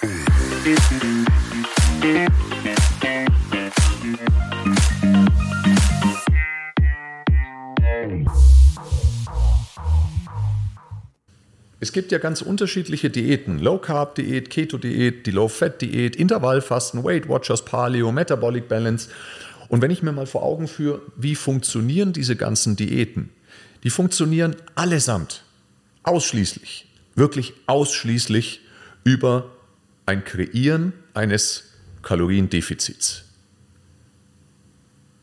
Es gibt ja ganz unterschiedliche Diäten. Low-Carb-Diät, Keto-Diät, die Low-Fat-Diät, Intervallfasten, Weight Watchers, Paleo, Metabolic Balance. Und wenn ich mir mal vor Augen führe, wie funktionieren diese ganzen Diäten? Die funktionieren allesamt, ausschließlich, wirklich ausschließlich über ein Kreieren eines Kaloriendefizits.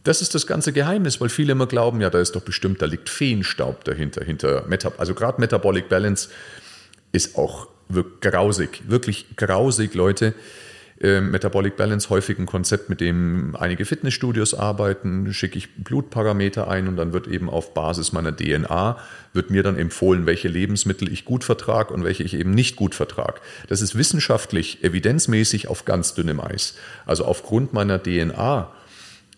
Das ist das ganze Geheimnis, weil viele immer glauben, ja, da ist doch bestimmt, da liegt Feenstaub dahinter, hinter Meta also gerade Metabolic Balance ist auch grausig, wirklich grausig, Leute. Äh, Metabolic Balance häufig ein Konzept, mit dem einige Fitnessstudios arbeiten, schicke ich Blutparameter ein und dann wird eben auf Basis meiner DNA wird mir dann empfohlen, welche Lebensmittel ich gut vertrage und welche ich eben nicht gut vertrage. Das ist wissenschaftlich, evidenzmäßig auf ganz dünnem Eis. Also aufgrund meiner DNA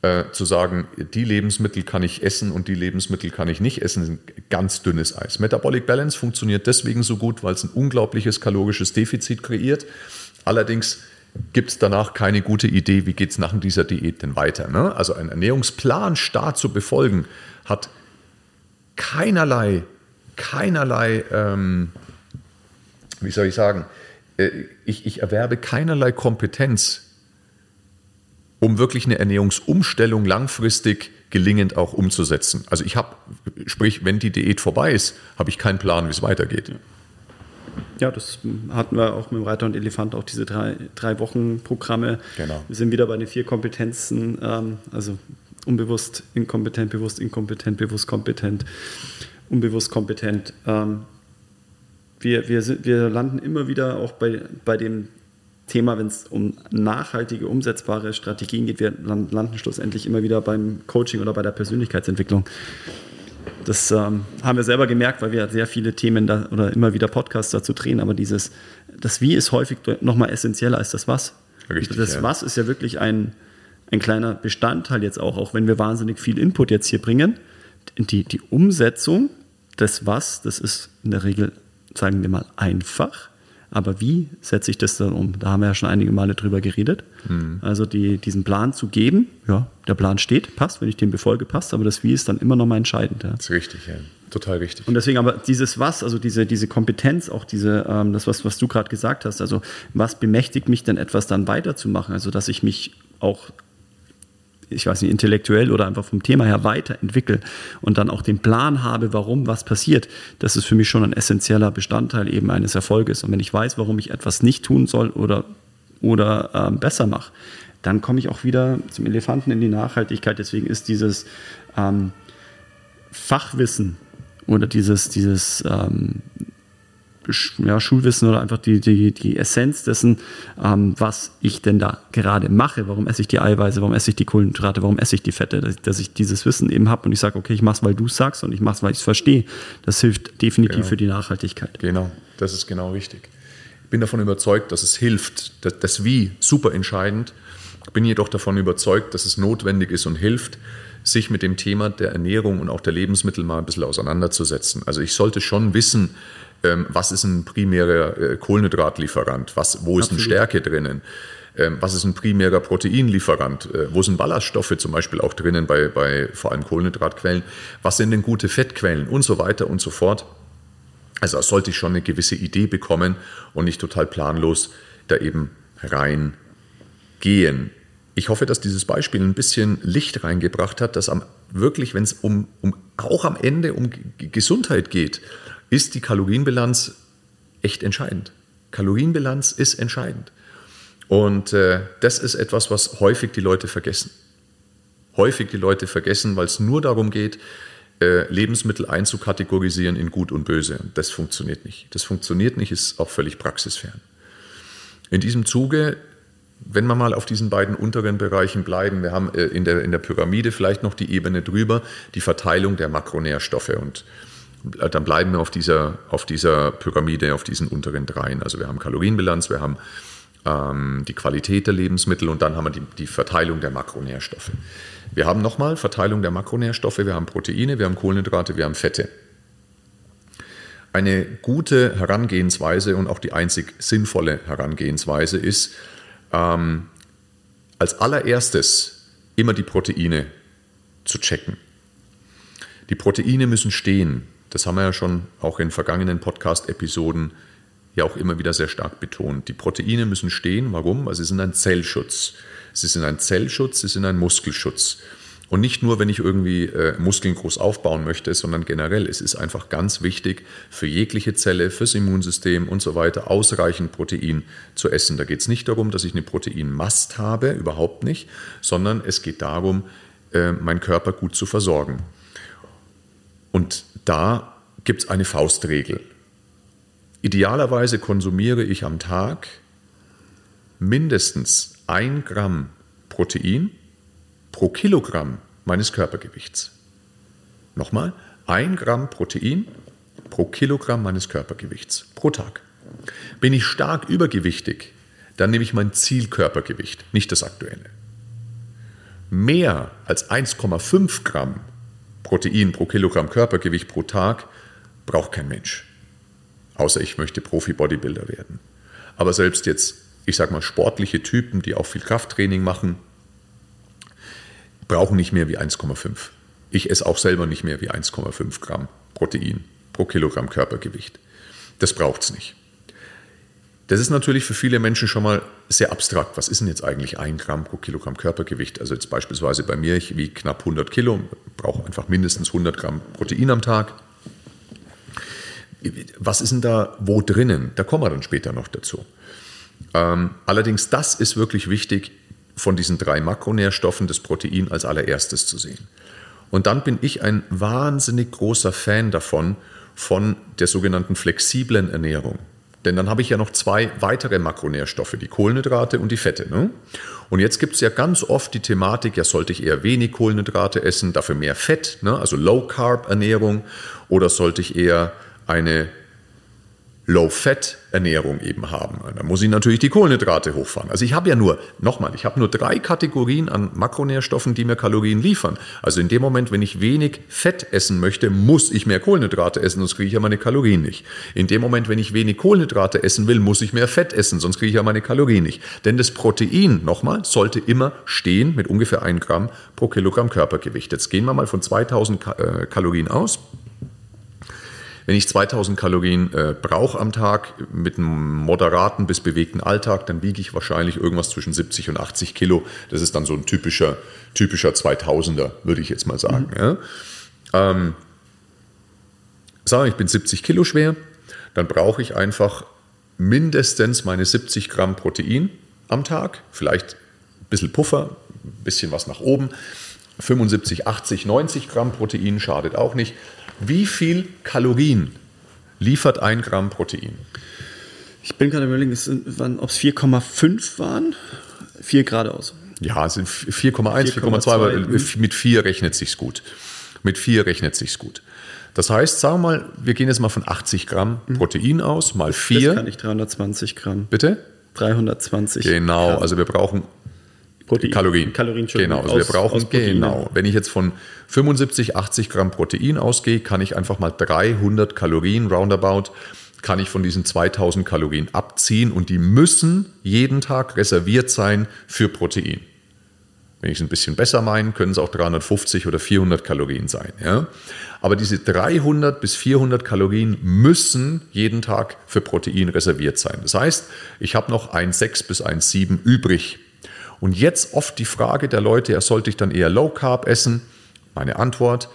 äh, zu sagen, die Lebensmittel kann ich essen und die Lebensmittel kann ich nicht essen, sind ganz dünnes Eis. Metabolic Balance funktioniert deswegen so gut, weil es ein unglaubliches kalorisches Defizit kreiert. Allerdings gibt es danach keine gute Idee, wie geht es nach dieser Diät denn weiter. Ne? Also ein Ernährungsplan stark zu befolgen, hat keinerlei, keinerlei, ähm, wie soll ich sagen, äh, ich, ich erwerbe keinerlei Kompetenz um wirklich eine Ernährungsumstellung langfristig gelingend auch umzusetzen. Also ich habe, sprich, wenn die Diät vorbei ist, habe ich keinen Plan, wie es weitergeht. Ja, das hatten wir auch mit dem Reiter und Elefant, auch diese drei, drei Wochen Programme. Genau. Wir sind wieder bei den vier Kompetenzen, ähm, also unbewusst, inkompetent, bewusst, inkompetent, bewusst, kompetent, unbewusst, kompetent. Ähm, wir, wir, sind, wir landen immer wieder auch bei, bei dem Thema, wenn es um nachhaltige, umsetzbare Strategien geht. Wir landen schlussendlich immer wieder beim Coaching oder bei der Persönlichkeitsentwicklung. Das ähm, haben wir selber gemerkt, weil wir sehr viele Themen da oder immer wieder Podcasts dazu drehen, aber dieses, das Wie ist häufig nochmal essentieller als das Was. Richtig, das ja. Was ist ja wirklich ein, ein kleiner Bestandteil jetzt auch, auch wenn wir wahnsinnig viel Input jetzt hier bringen. Die, die Umsetzung des Was, das ist in der Regel, sagen wir mal, einfach. Aber wie setze ich das dann um? Da haben wir ja schon einige Male drüber geredet. Mhm. Also die, diesen Plan zu geben, ja, der Plan steht, passt, wenn ich den befolge, passt, aber das Wie ist dann immer noch mal entscheidend. Ja. Das ist richtig, ja. Total richtig. Und deswegen aber dieses Was, also diese, diese Kompetenz, auch diese, ähm, das, was, was du gerade gesagt hast, also was bemächtigt mich denn etwas dann weiterzumachen? Also dass ich mich auch ich weiß nicht, intellektuell oder einfach vom Thema her weiterentwickle und dann auch den Plan habe, warum was passiert, das ist für mich schon ein essentieller Bestandteil eben eines Erfolges. Und wenn ich weiß, warum ich etwas nicht tun soll oder, oder ähm, besser mache, dann komme ich auch wieder zum Elefanten in die Nachhaltigkeit. Deswegen ist dieses ähm, Fachwissen oder dieses, dieses ähm, ja, Schulwissen oder einfach die, die, die Essenz dessen, ähm, was ich denn da gerade mache. Warum esse ich die Eiweiße, warum esse ich die Kohlenhydrate, warum esse ich die Fette, dass, dass ich dieses Wissen eben habe und ich sage, okay, ich mache es, weil du es sagst und ich mache es, weil ich es verstehe. Das hilft definitiv genau. für die Nachhaltigkeit. Genau, das ist genau richtig. Ich bin davon überzeugt, dass es hilft. Das, das Wie, super entscheidend. Ich bin jedoch davon überzeugt, dass es notwendig ist und hilft, sich mit dem Thema der Ernährung und auch der Lebensmittel mal ein bisschen auseinanderzusetzen. Also ich sollte schon wissen, was ist ein primärer äh, Kohlenhydratlieferant, was, wo ist eine Stärke drinnen, ähm, was ist ein primärer Proteinlieferant, äh, wo sind Ballaststoffe zum Beispiel auch drinnen bei, bei vor allem Kohlenhydratquellen, was sind denn gute Fettquellen? Und so weiter und so fort. Also sollte ich schon eine gewisse Idee bekommen und nicht total planlos da eben reingehen. Ich hoffe, dass dieses Beispiel ein bisschen Licht reingebracht hat, dass am, wirklich, wenn es um, um, auch am Ende um Gesundheit geht, ist die Kalorienbilanz echt entscheidend. Kalorienbilanz ist entscheidend. Und äh, das ist etwas, was häufig die Leute vergessen. Häufig die Leute vergessen, weil es nur darum geht, äh, Lebensmittel einzukategorisieren in gut und böse. Das funktioniert nicht. Das funktioniert nicht, ist auch völlig praxisfern. In diesem Zuge, wenn wir mal auf diesen beiden unteren Bereichen bleiben, wir haben äh, in, der, in der Pyramide vielleicht noch die Ebene drüber, die Verteilung der Makronährstoffe. Und dann bleiben wir auf dieser, auf dieser Pyramide, auf diesen unteren dreien. Also wir haben Kalorienbilanz, wir haben ähm, die Qualität der Lebensmittel und dann haben wir die, die Verteilung der Makronährstoffe. Wir haben nochmal Verteilung der Makronährstoffe, wir haben Proteine, wir haben Kohlenhydrate, wir haben Fette. eine gute Herangehensweise und auch die einzig sinnvolle Herangehensweise ist, ähm, als allererstes immer die Proteine zu checken. Die Proteine müssen stehen. Das haben wir ja schon auch in vergangenen Podcast-Episoden ja auch immer wieder sehr stark betont. Die Proteine müssen stehen. Warum? Weil sie sind ein Zellschutz. Sie sind ein Zellschutz, sie sind ein Muskelschutz. Und nicht nur, wenn ich irgendwie äh, Muskeln groß aufbauen möchte, sondern generell. Es ist einfach ganz wichtig für jegliche Zelle, fürs Immunsystem und so weiter, ausreichend Protein zu essen. Da geht es nicht darum, dass ich eine Proteinmast habe, überhaupt nicht, sondern es geht darum, äh, meinen Körper gut zu versorgen. Und da gibt es eine Faustregel. Idealerweise konsumiere ich am Tag mindestens ein Gramm Protein pro Kilogramm meines Körpergewichts. Nochmal, ein Gramm Protein pro Kilogramm meines Körpergewichts pro Tag. Bin ich stark übergewichtig, dann nehme ich mein Zielkörpergewicht, nicht das aktuelle. Mehr als 1,5 Gramm Protein pro Kilogramm Körpergewicht pro Tag braucht kein Mensch. Außer ich möchte Profi-Bodybuilder werden. Aber selbst jetzt, ich sage mal, sportliche Typen, die auch viel Krafttraining machen, brauchen nicht mehr wie 1,5. Ich esse auch selber nicht mehr wie 1,5 Gramm Protein pro Kilogramm Körpergewicht. Das braucht es nicht. Das ist natürlich für viele Menschen schon mal sehr abstrakt. Was ist denn jetzt eigentlich ein Gramm pro Kilogramm Körpergewicht? Also jetzt beispielsweise bei mir, ich wiege knapp 100 Kilo, brauche einfach mindestens 100 Gramm Protein am Tag. Was ist denn da wo drinnen? Da kommen wir dann später noch dazu. Ähm, allerdings, das ist wirklich wichtig, von diesen drei Makronährstoffen das Protein als allererstes zu sehen. Und dann bin ich ein wahnsinnig großer Fan davon, von der sogenannten flexiblen Ernährung. Denn dann habe ich ja noch zwei weitere Makronährstoffe, die Kohlenhydrate und die Fette. Ne? Und jetzt gibt es ja ganz oft die Thematik, ja sollte ich eher wenig Kohlenhydrate essen, dafür mehr Fett, ne? also Low-Carb-Ernährung, oder sollte ich eher eine Low-Fat-Ernährung eben haben. Da muss ich natürlich die Kohlenhydrate hochfahren. Also ich habe ja nur, nochmal, ich habe nur drei Kategorien an Makronährstoffen, die mir Kalorien liefern. Also in dem Moment, wenn ich wenig Fett essen möchte, muss ich mehr Kohlenhydrate essen, sonst kriege ich ja meine Kalorien nicht. In dem Moment, wenn ich wenig Kohlenhydrate essen will, muss ich mehr Fett essen, sonst kriege ich ja meine Kalorien nicht. Denn das Protein, nochmal, sollte immer stehen mit ungefähr 1 Gramm pro Kilogramm Körpergewicht. Jetzt gehen wir mal von 2000 äh, Kalorien aus. Wenn ich 2000 Kalorien äh, brauche am Tag mit einem moderaten bis bewegten Alltag, dann wiege ich wahrscheinlich irgendwas zwischen 70 und 80 Kilo. Das ist dann so ein typischer, typischer 2000er, würde ich jetzt mal sagen. Mhm. Ja. Ähm, sagen ich bin 70 Kilo schwer, dann brauche ich einfach mindestens meine 70 Gramm Protein am Tag, vielleicht ein bisschen Puffer, ein bisschen was nach oben. 75, 80, 90 Gramm Protein schadet auch nicht. Wie viel Kalorien liefert ein Gramm Protein? Ich bin gerade überlegen, ob es 4,5 waren. 4 geradeaus. Ja, es sind 4,1, 4,2, aber mit 4 rechnet sich's gut. Mit 4 rechnet sich's gut. Das heißt, sagen wir mal, wir gehen jetzt mal von 80 Gramm mhm. Protein aus, mal 4. Das kann ich 320 Gramm. Bitte? 320 Genau, Gramm. also wir brauchen Protein. Kalorien. Kalorien genau, also wir brauchen, genau. Wenn ich jetzt von 75, 80 Gramm Protein ausgehe, kann ich einfach mal 300 Kalorien roundabout kann ich von diesen 2000 Kalorien abziehen und die müssen jeden Tag reserviert sein für Protein. Wenn ich es ein bisschen besser meine, können es auch 350 oder 400 Kalorien sein. Ja? Aber diese 300 bis 400 Kalorien müssen jeden Tag für Protein reserviert sein. Das heißt, ich habe noch 1,6 bis 1,7 übrig. Und jetzt oft die Frage der Leute, ja, sollte ich dann eher Low Carb essen? Meine Antwort,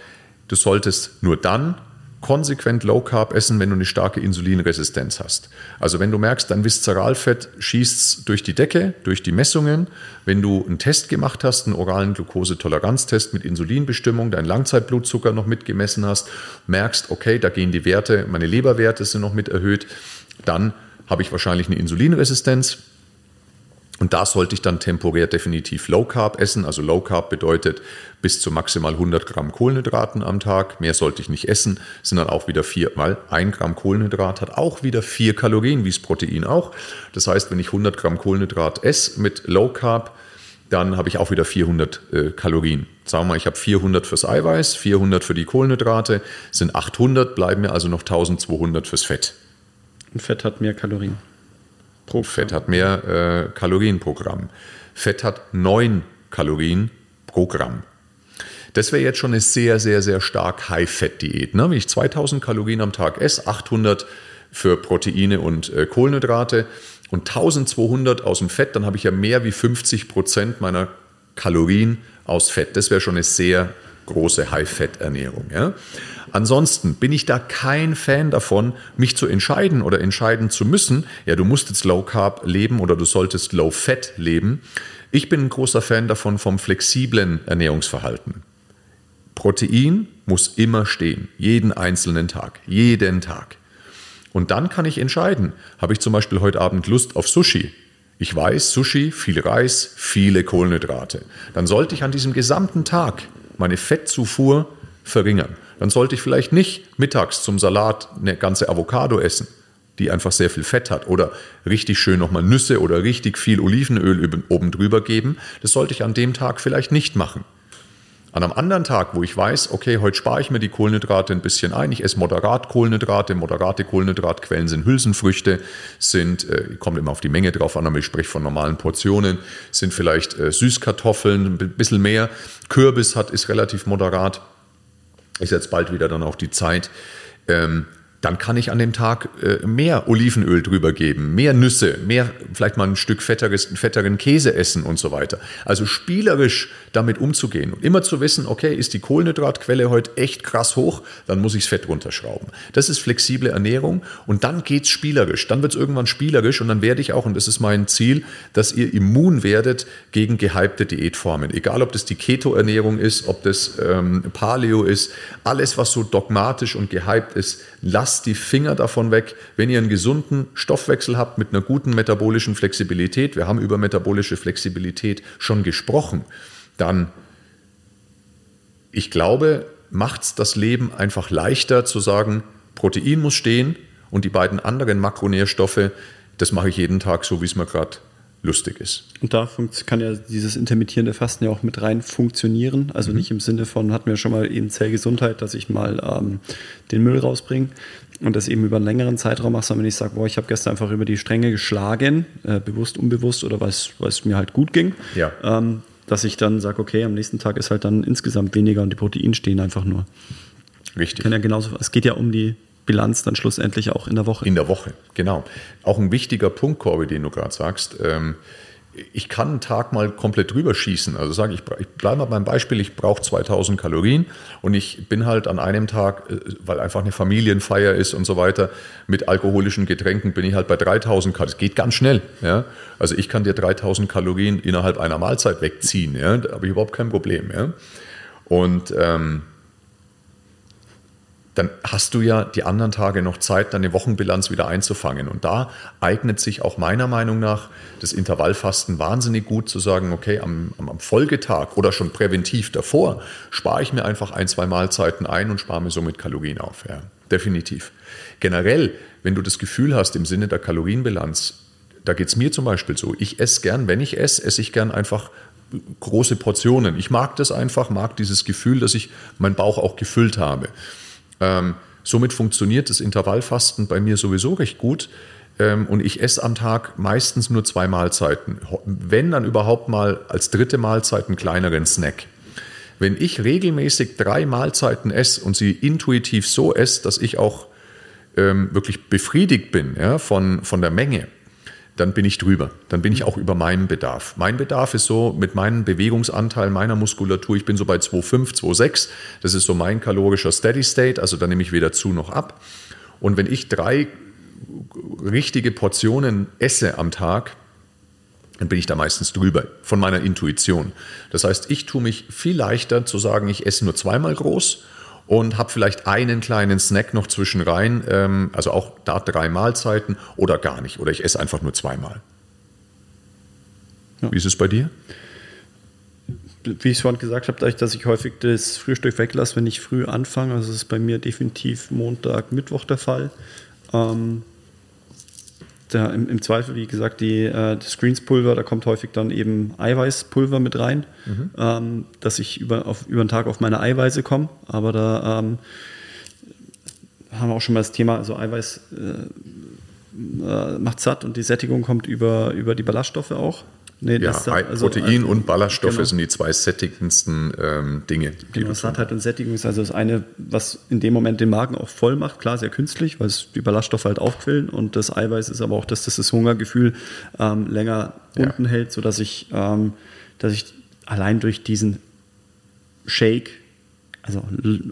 du solltest nur dann konsequent Low Carb essen, wenn du eine starke Insulinresistenz hast. Also wenn du merkst, dein Viszeralfett schießt durch die Decke, durch die Messungen, wenn du einen Test gemacht hast, einen oralen Glukosetoleranztest mit Insulinbestimmung, deinen Langzeitblutzucker noch mitgemessen hast, merkst, okay, da gehen die Werte, meine Leberwerte sind noch mit erhöht, dann habe ich wahrscheinlich eine Insulinresistenz und da sollte ich dann temporär definitiv Low Carb essen. Also Low Carb bedeutet bis zu maximal 100 Gramm Kohlenhydraten am Tag. Mehr sollte ich nicht essen. Sind dann auch wieder vier, weil ein Gramm Kohlenhydrat hat auch wieder vier Kalorien, wie das Protein auch. Das heißt, wenn ich 100 Gramm Kohlenhydrat esse mit Low Carb, dann habe ich auch wieder 400 äh, Kalorien. Sagen wir mal, ich habe 400 fürs Eiweiß, 400 für die Kohlenhydrate, sind 800, bleiben mir also noch 1200 fürs Fett. Und Fett hat mehr Kalorien. Pro Fett hat mehr äh, Kalorien pro Gramm. Fett hat 9 Kalorien pro Gramm. Das wäre jetzt schon eine sehr, sehr, sehr stark High-Fett-Diät. Ne? Wenn ich 2000 Kalorien am Tag esse, 800 für Proteine und äh, Kohlenhydrate, und 1200 aus dem Fett, dann habe ich ja mehr wie 50 Prozent meiner Kalorien aus Fett. Das wäre schon eine sehr große High-Fett-Ernährung. Ja? Ansonsten bin ich da kein Fan davon, mich zu entscheiden oder entscheiden zu müssen, ja, du musst jetzt Low Carb leben oder du solltest Low Fat leben. Ich bin ein großer Fan davon vom flexiblen Ernährungsverhalten. Protein muss immer stehen, jeden einzelnen Tag, jeden Tag. Und dann kann ich entscheiden, habe ich zum Beispiel heute Abend Lust auf Sushi? Ich weiß, Sushi, viel Reis, viele Kohlenhydrate. Dann sollte ich an diesem gesamten Tag meine Fettzufuhr verringern. Dann sollte ich vielleicht nicht mittags zum Salat eine ganze Avocado essen, die einfach sehr viel Fett hat. Oder richtig schön nochmal Nüsse oder richtig viel Olivenöl oben drüber geben. Das sollte ich an dem Tag vielleicht nicht machen. An einem anderen Tag, wo ich weiß, okay, heute spare ich mir die Kohlenhydrate ein bisschen ein, ich esse moderat Kohlenhydrate, moderate Kohlenhydratquellen sind Hülsenfrüchte, sind, äh, kommt immer auf die Menge drauf an, aber ich spreche von normalen Portionen, sind vielleicht äh, Süßkartoffeln, ein bisschen mehr. Kürbis hat, ist relativ moderat. Ist jetzt bald wieder dann auch die Zeit. Ähm, dann kann ich an dem Tag äh, mehr Olivenöl drüber geben, mehr Nüsse, mehr vielleicht mal ein Stück fetteres, fetteren Käse essen und so weiter. Also spielerisch damit umzugehen und immer zu wissen, okay, ist die Kohlenhydratquelle heute echt krass hoch, dann muss ich das Fett runterschrauben. Das ist flexible Ernährung und dann geht's spielerisch. Dann wird es irgendwann spielerisch und dann werde ich auch, und das ist mein Ziel, dass ihr immun werdet gegen gehypte Diätformen. Egal, ob das die Keto-Ernährung ist, ob das ähm, Paleo ist, alles, was so dogmatisch und gehypt ist, lasst die Finger davon weg, wenn ihr einen gesunden Stoffwechsel habt mit einer guten metabolischen Flexibilität. Wir haben über metabolische Flexibilität schon gesprochen. Dann, ich glaube, macht es das Leben einfach leichter zu sagen, Protein muss stehen und die beiden anderen Makronährstoffe, das mache ich jeden Tag so, wie es mir gerade lustig ist. Und da kann ja dieses intermittierende Fasten ja auch mit rein funktionieren. Also mhm. nicht im Sinne von, hatten wir schon mal eben Zellgesundheit, dass ich mal ähm, den Müll rausbringe und das eben über einen längeren Zeitraum mache, sondern wenn ich sage, boah, ich habe gestern einfach über die Stränge geschlagen, äh, bewusst, unbewusst oder weil es mir halt gut ging, ja. ähm, dass ich dann sage, okay, am nächsten Tag ist halt dann insgesamt weniger und die Proteine stehen einfach nur. Richtig. Kann ja genauso, es geht ja um die Bilanz dann schlussendlich auch in der Woche. In der Woche, genau. Auch ein wichtiger Punkt, Corby, den du gerade sagst. Ähm, ich kann einen Tag mal komplett drüber schießen. Also sage ich, ich bleibe mal beim Beispiel, ich brauche 2000 Kalorien und ich bin halt an einem Tag, äh, weil einfach eine Familienfeier ist und so weiter, mit alkoholischen Getränken bin ich halt bei 3000 Kalorien. Das geht ganz schnell. Ja? Also ich kann dir 3000 Kalorien innerhalb einer Mahlzeit wegziehen. Ja? Da habe ich überhaupt kein Problem. Ja? Und ähm, dann hast du ja die anderen Tage noch Zeit, deine Wochenbilanz wieder einzufangen. Und da eignet sich auch meiner Meinung nach das Intervallfasten wahnsinnig gut zu sagen, okay, am, am Folgetag oder schon präventiv davor spare ich mir einfach ein, zwei Mahlzeiten ein und spare mir somit Kalorien auf. Ja, definitiv. Generell, wenn du das Gefühl hast, im Sinne der Kalorienbilanz, da geht es mir zum Beispiel so, ich esse gern, wenn ich esse, esse ich gern einfach große Portionen. Ich mag das einfach, mag dieses Gefühl, dass ich meinen Bauch auch gefüllt habe. Ähm, somit funktioniert das Intervallfasten bei mir sowieso recht gut. Ähm, und ich esse am Tag meistens nur zwei Mahlzeiten. Wenn dann überhaupt mal als dritte Mahlzeit einen kleineren Snack. Wenn ich regelmäßig drei Mahlzeiten esse und sie intuitiv so esse, dass ich auch ähm, wirklich befriedigt bin ja, von, von der Menge, dann bin ich drüber. Dann bin ich auch über meinen Bedarf. Mein Bedarf ist so mit meinem Bewegungsanteil meiner Muskulatur, ich bin so bei 2,5, 2,6. Das ist so mein kalorischer Steady State, also da nehme ich weder zu noch ab. Und wenn ich drei richtige Portionen esse am Tag, dann bin ich da meistens drüber von meiner Intuition. Das heißt, ich tue mich viel leichter zu sagen, ich esse nur zweimal groß und habe vielleicht einen kleinen Snack noch zwischen rein, ähm, also auch da drei Mahlzeiten oder gar nicht. Oder ich esse einfach nur zweimal. Ja. Wie ist es bei dir? Wie ich es vorhin gesagt habe, dadurch, dass ich häufig das Frühstück weglasse, wenn ich früh anfange, also das ist bei mir definitiv Montag, Mittwoch der Fall. Ähm, da im, im, Zweifel, wie gesagt, die, äh, das Screenspulver, da kommt häufig dann eben Eiweißpulver mit rein, mhm. ähm, dass ich über, auf, über den Tag auf meine Eiweiße komme. Aber da ähm, haben wir auch schon mal das Thema, also Eiweiß äh, äh, macht satt und die Sättigung kommt über, über die Ballaststoffe auch. Nee, ja, das, also, Protein also, und Ballaststoffe genau. sind die zwei sättigendsten ähm, Dinge. Genau, Sattheit und Sättigung ist also das eine, was in dem Moment den Magen auch voll macht. Klar, sehr künstlich, weil es die Ballaststoffe halt aufquillen. Und das Eiweiß ist aber auch, dass das das Hungergefühl ähm, länger ja. unten hält, sodass ich, ähm, dass ich allein durch diesen Shake also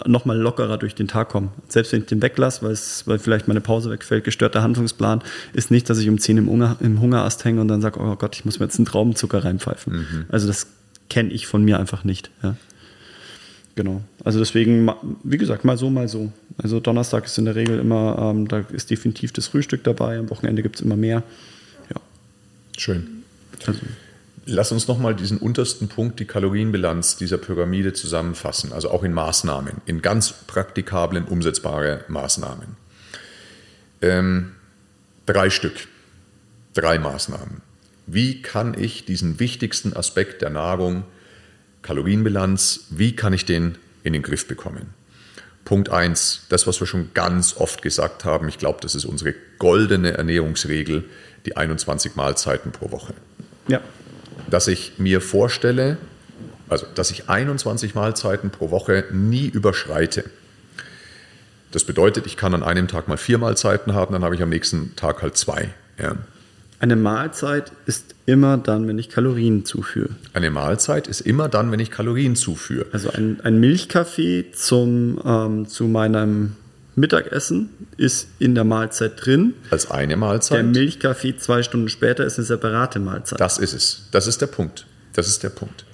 nochmal lockerer durch den Tag kommen. Selbst wenn ich den weglasse, weil, vielleicht meine Pause wegfällt, gestörter Handlungsplan, ist nicht, dass ich um 10 im, Hunger, im Hungerast hänge und dann sage, oh Gott, ich muss mir jetzt einen Traubenzucker reinpfeifen. Mhm. Also das kenne ich von mir einfach nicht. Ja. Genau. Also deswegen, wie gesagt, mal so, mal so. Also Donnerstag ist in der Regel immer, ähm, da ist definitiv das Frühstück dabei, am Wochenende gibt es immer mehr. Ja. Schön. Also. Lass uns nochmal diesen untersten Punkt, die Kalorienbilanz dieser Pyramide zusammenfassen, also auch in Maßnahmen, in ganz praktikablen, umsetzbare Maßnahmen. Ähm, drei Stück, drei Maßnahmen. Wie kann ich diesen wichtigsten Aspekt der Nahrung, Kalorienbilanz, wie kann ich den in den Griff bekommen? Punkt 1, das, was wir schon ganz oft gesagt haben, ich glaube, das ist unsere goldene Ernährungsregel, die 21 Mahlzeiten pro Woche. Ja dass ich mir vorstelle, also dass ich 21 Mahlzeiten pro Woche nie überschreite. Das bedeutet, ich kann an einem Tag mal vier Mahlzeiten haben, dann habe ich am nächsten Tag halt zwei. Ja. Eine Mahlzeit ist immer dann, wenn ich Kalorien zuführe. Eine Mahlzeit ist immer dann, wenn ich Kalorien zuführe. Also ein, ein Milchkaffee zum, ähm, zu meinem Mittagessen ist in der Mahlzeit drin. Als eine Mahlzeit. Der Milchkaffee zwei Stunden später ist eine separate Mahlzeit. Das ist es. Das ist der Punkt. Das ist der Punkt.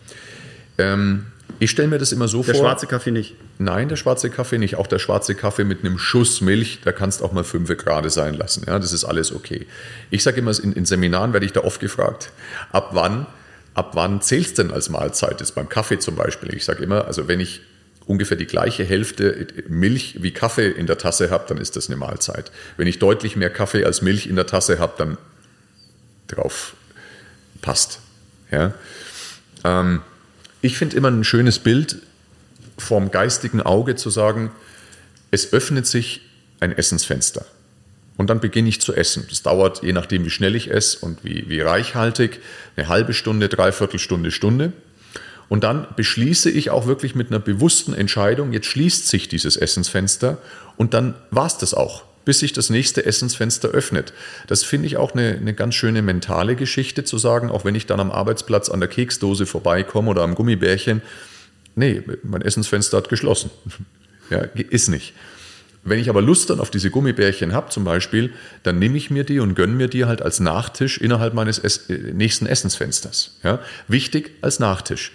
Ähm, ich stelle mir das immer so der vor. Der schwarze Kaffee nicht. Nein, der schwarze Kaffee nicht. Auch der schwarze Kaffee mit einem Schuss Milch, da kannst auch mal fünf Grad sein lassen. Ja, das ist alles okay. Ich sage immer, in, in Seminaren werde ich da oft gefragt, ab wann, ab wann zählt es denn als Mahlzeit? Das ist beim Kaffee zum Beispiel. Ich sage immer, also wenn ich ungefähr die gleiche Hälfte Milch wie Kaffee in der Tasse habe, dann ist das eine Mahlzeit. Wenn ich deutlich mehr Kaffee als Milch in der Tasse habe, dann drauf passt. Ja? Ähm, ich finde immer ein schönes Bild vom geistigen Auge zu sagen, es öffnet sich ein Essensfenster. Und dann beginne ich zu essen. Das dauert, je nachdem, wie schnell ich esse und wie, wie reichhaltig, eine halbe Stunde, dreiviertel Stunde, Stunde. Und dann beschließe ich auch wirklich mit einer bewussten Entscheidung, jetzt schließt sich dieses Essensfenster und dann war es das auch, bis sich das nächste Essensfenster öffnet. Das finde ich auch eine, eine ganz schöne mentale Geschichte zu sagen, auch wenn ich dann am Arbeitsplatz an der Keksdose vorbeikomme oder am Gummibärchen, nee, mein Essensfenster hat geschlossen. Ja, ist nicht. Wenn ich aber Lust dann auf diese Gummibärchen habe zum Beispiel, dann nehme ich mir die und gönne mir die halt als Nachtisch innerhalb meines es äh, nächsten Essensfensters. Ja? Wichtig als Nachtisch.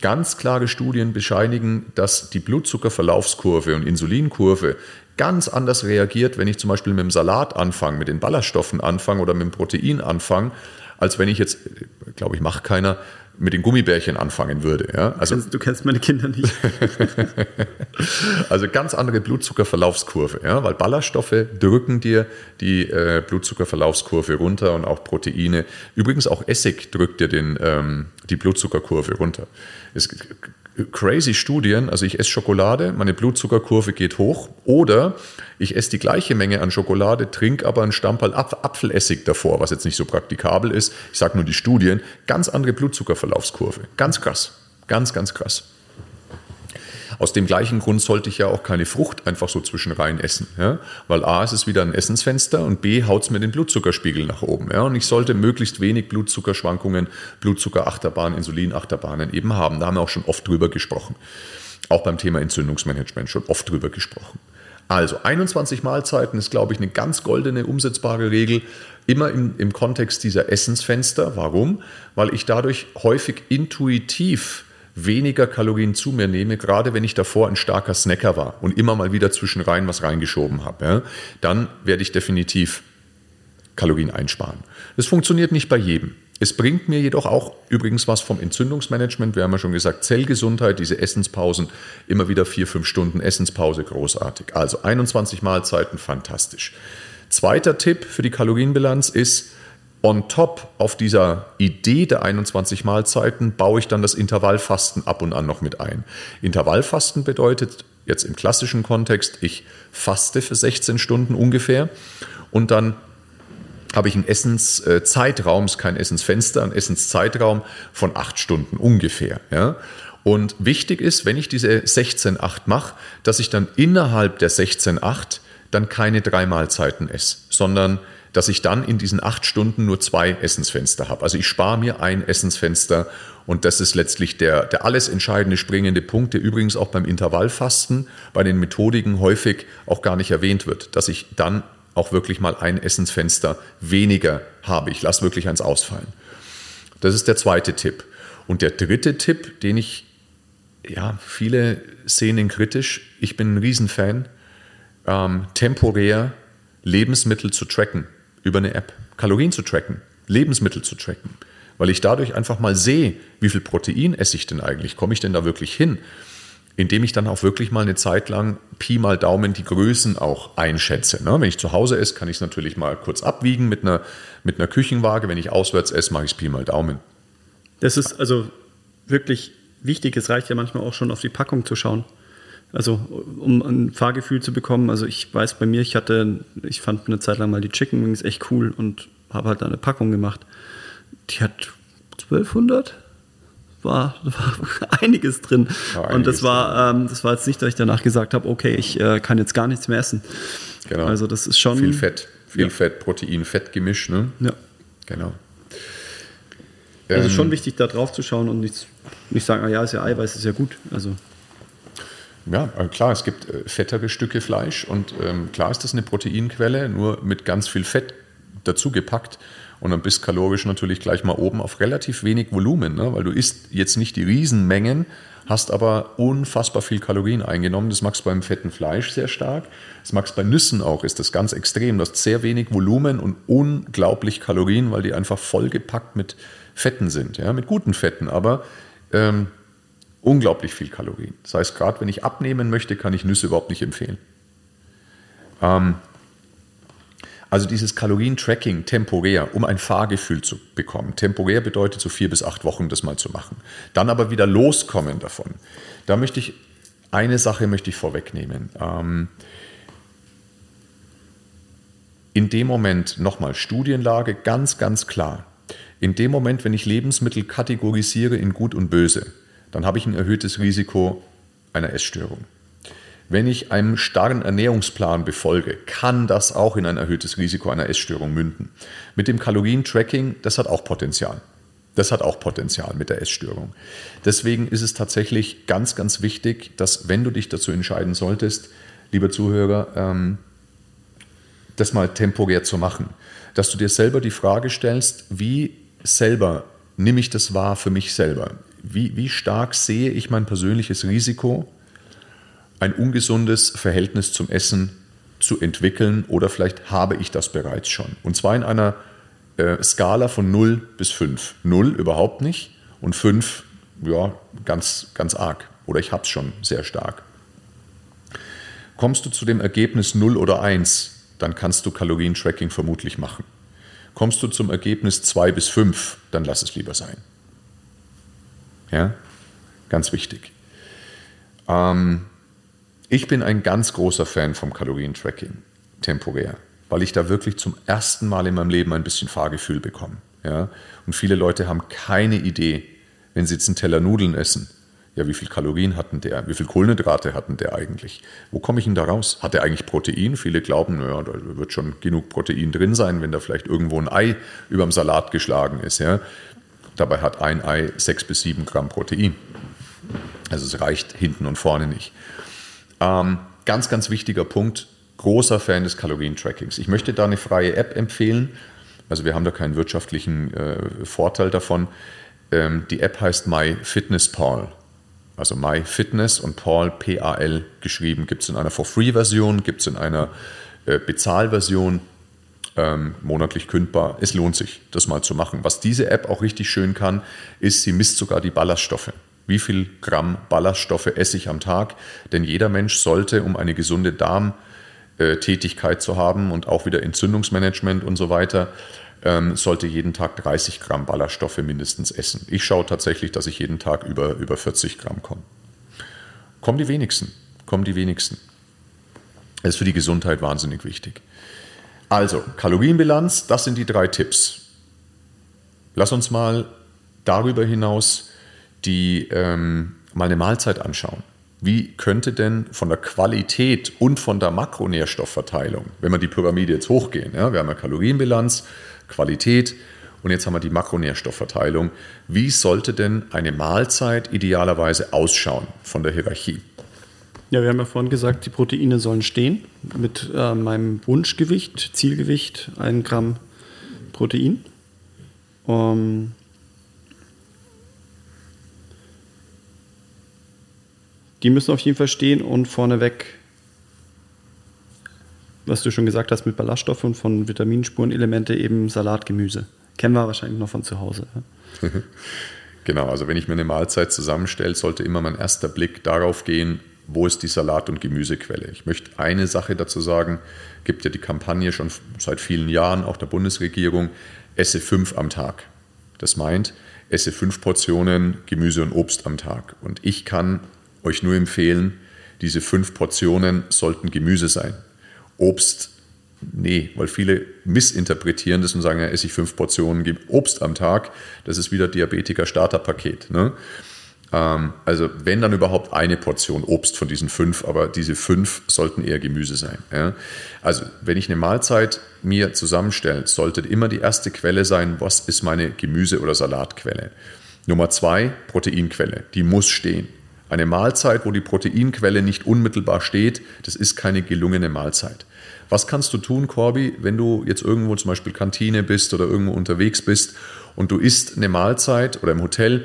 Ganz klare Studien bescheinigen, dass die Blutzuckerverlaufskurve und Insulinkurve ganz anders reagiert, wenn ich zum Beispiel mit dem Salat anfange, mit den Ballaststoffen anfange oder mit dem Protein anfange, als wenn ich jetzt, glaube ich, macht keiner, mit den Gummibärchen anfangen würde. Ja? Also, du, kennst, meine Kinder nicht. also ganz andere Blutzuckerverlaufskurve, ja? weil Ballaststoffe drücken dir die äh, Blutzuckerverlaufskurve runter und auch Proteine. Übrigens auch Essig drückt dir den, ähm, die Blutzuckerkurve runter. Es crazy Studien, also ich esse Schokolade, meine Blutzuckerkurve geht hoch oder ich esse die gleiche Menge an Schokolade, trinke aber einen Stamperl Apfelessig davor, was jetzt nicht so praktikabel ist. Ich sage nur die Studien, ganz andere Blutzuckerverlaufskurve. Ganz krass, ganz, ganz krass. Aus dem gleichen Grund sollte ich ja auch keine Frucht einfach so zwischenrein essen. Ja? Weil A, ist es wieder ein Essensfenster und B, haut es mir den Blutzuckerspiegel nach oben. Ja? Und ich sollte möglichst wenig Blutzuckerschwankungen, Blutzuckerachterbahnen, Insulinachterbahnen eben haben. Da haben wir auch schon oft drüber gesprochen. Auch beim Thema Entzündungsmanagement schon oft drüber gesprochen. Also 21 Mahlzeiten ist, glaube ich, eine ganz goldene, umsetzbare Regel. Immer im, im Kontext dieser Essensfenster. Warum? Weil ich dadurch häufig intuitiv weniger Kalorien zu mir nehme, gerade wenn ich davor ein starker Snacker war und immer mal wieder zwischenrein was reingeschoben habe, ja, dann werde ich definitiv Kalorien einsparen. Das funktioniert nicht bei jedem. Es bringt mir jedoch auch übrigens was vom Entzündungsmanagement. Wir haben ja schon gesagt, Zellgesundheit, diese Essenspausen, immer wieder vier, fünf Stunden Essenspause, großartig. Also 21 Mahlzeiten, fantastisch. Zweiter Tipp für die Kalorienbilanz ist, on top auf dieser Idee der 21 Mahlzeiten baue ich dann das Intervallfasten ab und an noch mit ein. Intervallfasten bedeutet jetzt im klassischen Kontext, ich faste für 16 Stunden ungefähr und dann habe ich einen Essenszeitraum, ist kein Essensfenster, ein Essenszeitraum von acht Stunden ungefähr. Ja? Und wichtig ist, wenn ich diese 16-8 mache, dass ich dann innerhalb der 16-8 dann keine drei Mahlzeiten esse, sondern dass ich dann in diesen acht Stunden nur zwei Essensfenster habe. Also ich spare mir ein Essensfenster und das ist letztlich der, der alles entscheidende springende Punkt, der übrigens auch beim Intervallfasten bei den Methodiken häufig auch gar nicht erwähnt wird, dass ich dann auch wirklich mal ein Essensfenster weniger habe. Ich lasse wirklich eins ausfallen. Das ist der zweite Tipp. Und der dritte Tipp, den ich, ja, viele sehen ihn kritisch. Ich bin ein Riesenfan, ähm, temporär Lebensmittel zu tracken über eine App. Kalorien zu tracken, Lebensmittel zu tracken. Weil ich dadurch einfach mal sehe, wie viel Protein esse ich denn eigentlich? Komme ich denn da wirklich hin? indem ich dann auch wirklich mal eine Zeit lang Pi mal Daumen die Größen auch einschätze. Ne? Wenn ich zu Hause esse, kann ich es natürlich mal kurz abwiegen mit einer, mit einer Küchenwaage. Wenn ich auswärts esse, mache ich es Pi mal Daumen. Das ist also wirklich wichtig. Es reicht ja manchmal auch schon auf die Packung zu schauen. Also um ein Fahrgefühl zu bekommen. Also ich weiß bei mir, ich hatte, ich fand eine Zeit lang mal die Chicken Wings echt cool und habe halt eine Packung gemacht. Die hat 1200 war, war einiges drin. War einiges und das war, ähm, das war jetzt nicht, dass ich danach gesagt habe, okay, ich äh, kann jetzt gar nichts mehr essen. Genau. Also das ist schon. Viel Fett, viel ja. Fett, Protein, Fettgemisch, ne? Ja. Genau. Also ähm, schon wichtig, da drauf zu schauen und nicht, nicht sagen, ah ja, ist ja Eiweiß, ist ja gut. Also. Ja, äh, klar, es gibt äh, fettere Stücke Fleisch und ähm, klar ist das eine Proteinquelle, nur mit ganz viel Fett dazu gepackt und dann bist kalorisch natürlich gleich mal oben auf relativ wenig Volumen, ne? weil du isst jetzt nicht die Riesenmengen, hast aber unfassbar viel Kalorien eingenommen. Das magst du beim fetten Fleisch sehr stark. Das magst du bei Nüssen auch, ist das ganz extrem. Du hast sehr wenig Volumen und unglaublich Kalorien, weil die einfach vollgepackt mit Fetten sind, ja? mit guten Fetten, aber ähm, unglaublich viel Kalorien. Das heißt, gerade wenn ich abnehmen möchte, kann ich Nüsse überhaupt nicht empfehlen. Ähm, also dieses Kalorien-Tracking temporär, um ein Fahrgefühl zu bekommen. Temporär bedeutet so vier bis acht Wochen das mal zu machen. Dann aber wieder loskommen davon. Da möchte ich, eine Sache möchte ich vorwegnehmen. Ähm, in dem Moment, nochmal, Studienlage ganz, ganz klar. In dem Moment, wenn ich Lebensmittel kategorisiere in gut und böse, dann habe ich ein erhöhtes Risiko einer Essstörung. Wenn ich einem starren Ernährungsplan befolge, kann das auch in ein erhöhtes Risiko einer Essstörung münden. Mit dem Kalorientracking, das hat auch Potenzial. Das hat auch Potenzial mit der Essstörung. Deswegen ist es tatsächlich ganz, ganz wichtig, dass wenn du dich dazu entscheiden solltest, lieber Zuhörer, ähm, das mal temporär zu machen, dass du dir selber die Frage stellst, wie selber nehme ich das wahr für mich selber? Wie, wie stark sehe ich mein persönliches Risiko ein ungesundes Verhältnis zum Essen zu entwickeln oder vielleicht habe ich das bereits schon. Und zwar in einer äh, Skala von 0 bis 5. 0 überhaupt nicht und 5 ja, ganz, ganz arg oder ich habe es schon sehr stark. Kommst du zu dem Ergebnis 0 oder 1, dann kannst du Kalorientracking vermutlich machen. Kommst du zum Ergebnis 2 bis 5, dann lass es lieber sein. Ja, ganz wichtig. Ähm, ich bin ein ganz großer Fan vom Kalorientracking, temporär, weil ich da wirklich zum ersten Mal in meinem Leben ein bisschen Fahrgefühl bekomme. Ja? Und viele Leute haben keine Idee, wenn sie jetzt einen Teller Nudeln essen, ja, wie viel Kalorien hatten der? Wie viel Kohlenhydrate hatten der eigentlich? Wo komme ich denn da raus? Hat der eigentlich Protein? Viele glauben, naja, da wird schon genug Protein drin sein, wenn da vielleicht irgendwo ein Ei über dem Salat geschlagen ist. Ja? Dabei hat ein Ei sechs bis sieben Gramm Protein. Also es reicht hinten und vorne nicht. Ähm, ganz, ganz wichtiger Punkt, großer Fan des Kalorientrackings. Ich möchte da eine freie App empfehlen. Also wir haben da keinen wirtschaftlichen äh, Vorteil davon. Ähm, die App heißt MyFitnessPal. Also MyFitness und Paul, P-A-L geschrieben. Gibt es in einer For-Free-Version, gibt es in einer äh, Bezahlversion. Ähm, monatlich kündbar. Es lohnt sich, das mal zu machen. Was diese App auch richtig schön kann, ist, sie misst sogar die Ballaststoffe wie viel Gramm Ballaststoffe esse ich am Tag. Denn jeder Mensch sollte, um eine gesunde Darm, äh, zu haben und auch wieder Entzündungsmanagement und so weiter, ähm, sollte jeden Tag 30 Gramm Ballaststoffe mindestens essen. Ich schaue tatsächlich, dass ich jeden Tag über, über 40 Gramm komme. Kommen die wenigsten, kommen die wenigsten. Das ist für die Gesundheit wahnsinnig wichtig. Also, Kalorienbilanz, das sind die drei Tipps. Lass uns mal darüber hinaus die, ähm, mal eine Mahlzeit anschauen. Wie könnte denn von der Qualität und von der Makronährstoffverteilung, wenn wir die Pyramide jetzt hochgehen, ja, wir haben eine Kalorienbilanz, Qualität und jetzt haben wir die Makronährstoffverteilung, wie sollte denn eine Mahlzeit idealerweise ausschauen von der Hierarchie? Ja, wir haben ja vorhin gesagt, die Proteine sollen stehen mit äh, meinem Wunschgewicht, Zielgewicht, 1 Gramm Protein. Um, die müssen auf jeden Fall stehen und vorneweg, was du schon gesagt hast, mit Ballaststoffen und von Vitaminspurenelemente eben Salatgemüse. Kennen wir wahrscheinlich noch von zu Hause. genau, also wenn ich mir eine Mahlzeit zusammenstelle, sollte immer mein erster Blick darauf gehen, wo ist die Salat- und Gemüsequelle. Ich möchte eine Sache dazu sagen, gibt ja die Kampagne schon seit vielen Jahren, auch der Bundesregierung, esse fünf am Tag. Das meint, esse fünf Portionen Gemüse und Obst am Tag. Und ich kann euch nur empfehlen, diese fünf Portionen sollten Gemüse sein. Obst, nee, weil viele missinterpretieren das und sagen, ja, esse ich fünf Portionen Obst am Tag, das ist wieder Diabetiker-Starterpaket. Ne? Ähm, also wenn dann überhaupt eine Portion Obst von diesen fünf, aber diese fünf sollten eher Gemüse sein. Ja? Also wenn ich eine Mahlzeit mir zusammenstelle, sollte immer die erste Quelle sein, was ist meine Gemüse- oder Salatquelle. Nummer zwei, Proteinquelle, die muss stehen. Eine Mahlzeit, wo die Proteinquelle nicht unmittelbar steht, das ist keine gelungene Mahlzeit. Was kannst du tun, Corby, wenn du jetzt irgendwo zum Beispiel Kantine bist oder irgendwo unterwegs bist und du isst eine Mahlzeit oder im Hotel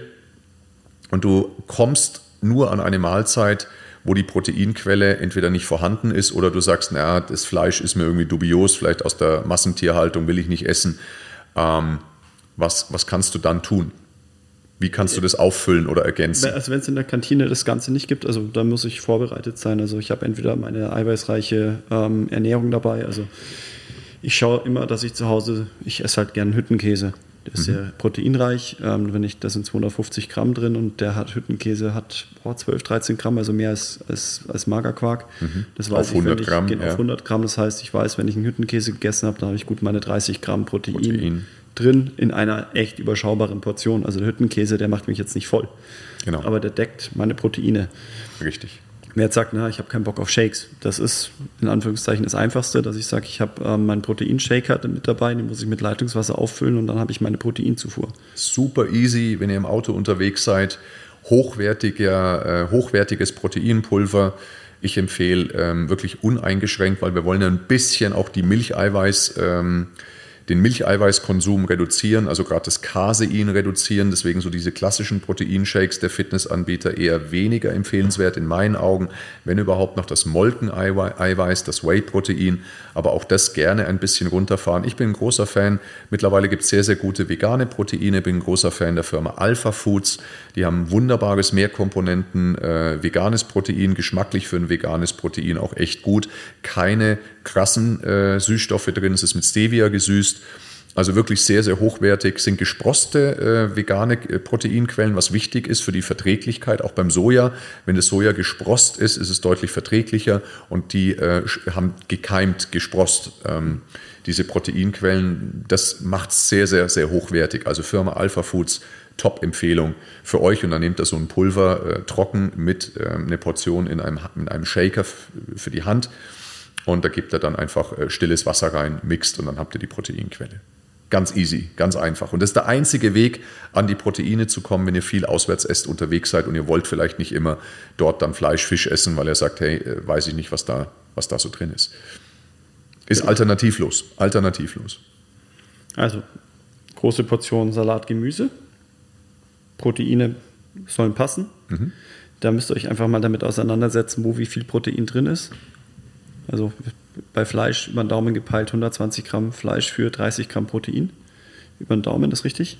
und du kommst nur an eine Mahlzeit, wo die Proteinquelle entweder nicht vorhanden ist oder du sagst, naja, das Fleisch ist mir irgendwie dubios, vielleicht aus der Massentierhaltung will ich nicht essen. Ähm, was, was kannst du dann tun? Wie kannst du das auffüllen oder ergänzen? Also wenn es in der Kantine das Ganze nicht gibt, also da muss ich vorbereitet sein. Also ich habe entweder meine eiweißreiche ähm, Ernährung dabei. Also ich schaue immer, dass ich zu Hause, ich esse halt gern Hüttenkäse. Der ist mhm. sehr proteinreich. Ähm, wenn ich, da sind 250 Gramm drin und der hat Hüttenkäse hat boah, 12, 13 Gramm, also mehr als, als, als Magerquark. Mhm. Das weiß auf 100 ich, Gramm. Ich, ja. auf 100 Gramm. Das heißt, ich weiß, wenn ich einen Hüttenkäse gegessen habe, dann habe ich gut meine 30 Gramm Protein, Protein, drin in einer echt überschaubaren Portion. Also der Hüttenkäse, der macht mich jetzt nicht voll. Genau. Aber der deckt meine Proteine. Richtig. Wer jetzt sagt, na, ich habe keinen Bock auf Shakes, das ist in Anführungszeichen das Einfachste, dass ich sage, ich habe ähm, meinen Proteinshaker mit dabei, den muss ich mit Leitungswasser auffüllen und dann habe ich meine Proteinzufuhr. Super easy, wenn ihr im Auto unterwegs seid. Hochwertiger, äh, hochwertiges Proteinpulver. Ich empfehle ähm, wirklich uneingeschränkt, weil wir wollen ja ein bisschen auch die Milcheiweiß ähm, den Milcheiweißkonsum reduzieren, also gerade das Casein reduzieren. Deswegen so diese klassischen Proteinshakes der Fitnessanbieter eher weniger empfehlenswert in meinen Augen. Wenn überhaupt noch das Molkeneiweiß, das Whey-Protein, aber auch das gerne ein bisschen runterfahren. Ich bin ein großer Fan. Mittlerweile gibt es sehr, sehr gute vegane Proteine. Bin ein großer Fan der Firma Alpha Foods. Die haben wunderbares Mehrkomponenten, äh, veganes Protein, geschmacklich für ein veganes Protein auch echt gut. Keine krassen äh, Süßstoffe drin. Es ist mit Stevia gesüßt. Also wirklich sehr, sehr hochwertig sind gesproste äh, vegane äh, Proteinquellen, was wichtig ist für die Verträglichkeit, auch beim Soja. Wenn das Soja gesprost ist, ist es deutlich verträglicher und die äh, haben gekeimt, gesprost. Ähm, diese Proteinquellen, das macht es sehr, sehr, sehr hochwertig. Also Firma Alpha Foods, Top-Empfehlung für euch. Und dann nehmt ihr so ein Pulver äh, trocken mit ähm, eine Portion in einem, in einem Shaker für die Hand und da gebt ihr dann einfach äh, stilles Wasser rein, mixt und dann habt ihr die Proteinquelle. Ganz easy, ganz einfach. Und das ist der einzige Weg, an die Proteine zu kommen, wenn ihr viel auswärts esst, unterwegs seid und ihr wollt vielleicht nicht immer dort dann Fleisch, Fisch essen, weil ihr sagt, hey, äh, weiß ich nicht, was da, was da so drin ist. Ist alternativlos, alternativlos. Also, große Portion Salat, Gemüse. Proteine sollen passen. Mhm. Da müsst ihr euch einfach mal damit auseinandersetzen, wo wie viel Protein drin ist. Also bei Fleisch über den Daumen gepeilt 120 Gramm Fleisch für 30 Gramm Protein. Über den Daumen, ist richtig?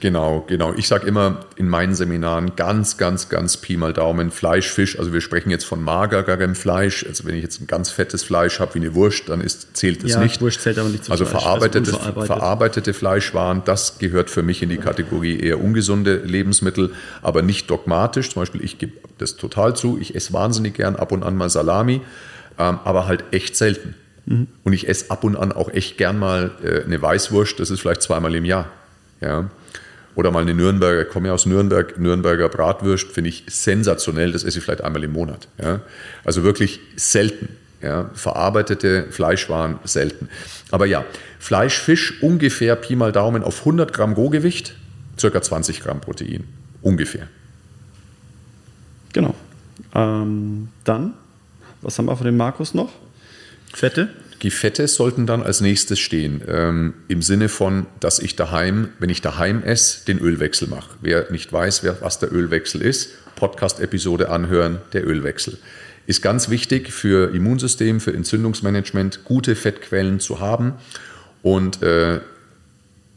Genau, genau. Ich sage immer in meinen Seminaren ganz, ganz, ganz Pi mal Daumen Fleisch, Fisch. Also wir sprechen jetzt von magerem Fleisch. Also wenn ich jetzt ein ganz fettes Fleisch habe wie eine Wurst, dann ist, zählt es ja, nicht. Wurst zählt aber nicht zum Also Fleisch. verarbeitete, also verarbeitete Fleischwaren, das gehört für mich in die Kategorie eher ungesunde Lebensmittel, aber nicht dogmatisch. Zum Beispiel, ich gebe das total zu. Ich esse wahnsinnig gern ab und an mal Salami, ähm, aber halt echt selten. Mhm. Und ich esse ab und an auch echt gern mal äh, eine Weißwurst. Das ist vielleicht zweimal im Jahr. Ja. Oder mal eine Nürnberger, ich komme ja aus Nürnberg, Nürnberger Bratwürst, finde ich sensationell, das esse ich vielleicht einmal im Monat. Ja. Also wirklich selten. Ja. Verarbeitete Fleischwaren selten. Aber ja, Fleisch, Fisch ungefähr Pi mal Daumen auf 100 Gramm Rohgewicht, circa 20 Gramm Protein. Ungefähr. Genau. Ähm, dann, was haben wir von dem Markus noch? Fette? Die Fette sollten dann als nächstes stehen, ähm, im Sinne von, dass ich daheim, wenn ich daheim esse, den Ölwechsel mache. Wer nicht weiß, wer, was der Ölwechsel ist, Podcast-Episode anhören, der Ölwechsel. Ist ganz wichtig für Immunsystem, für Entzündungsmanagement, gute Fettquellen zu haben und äh,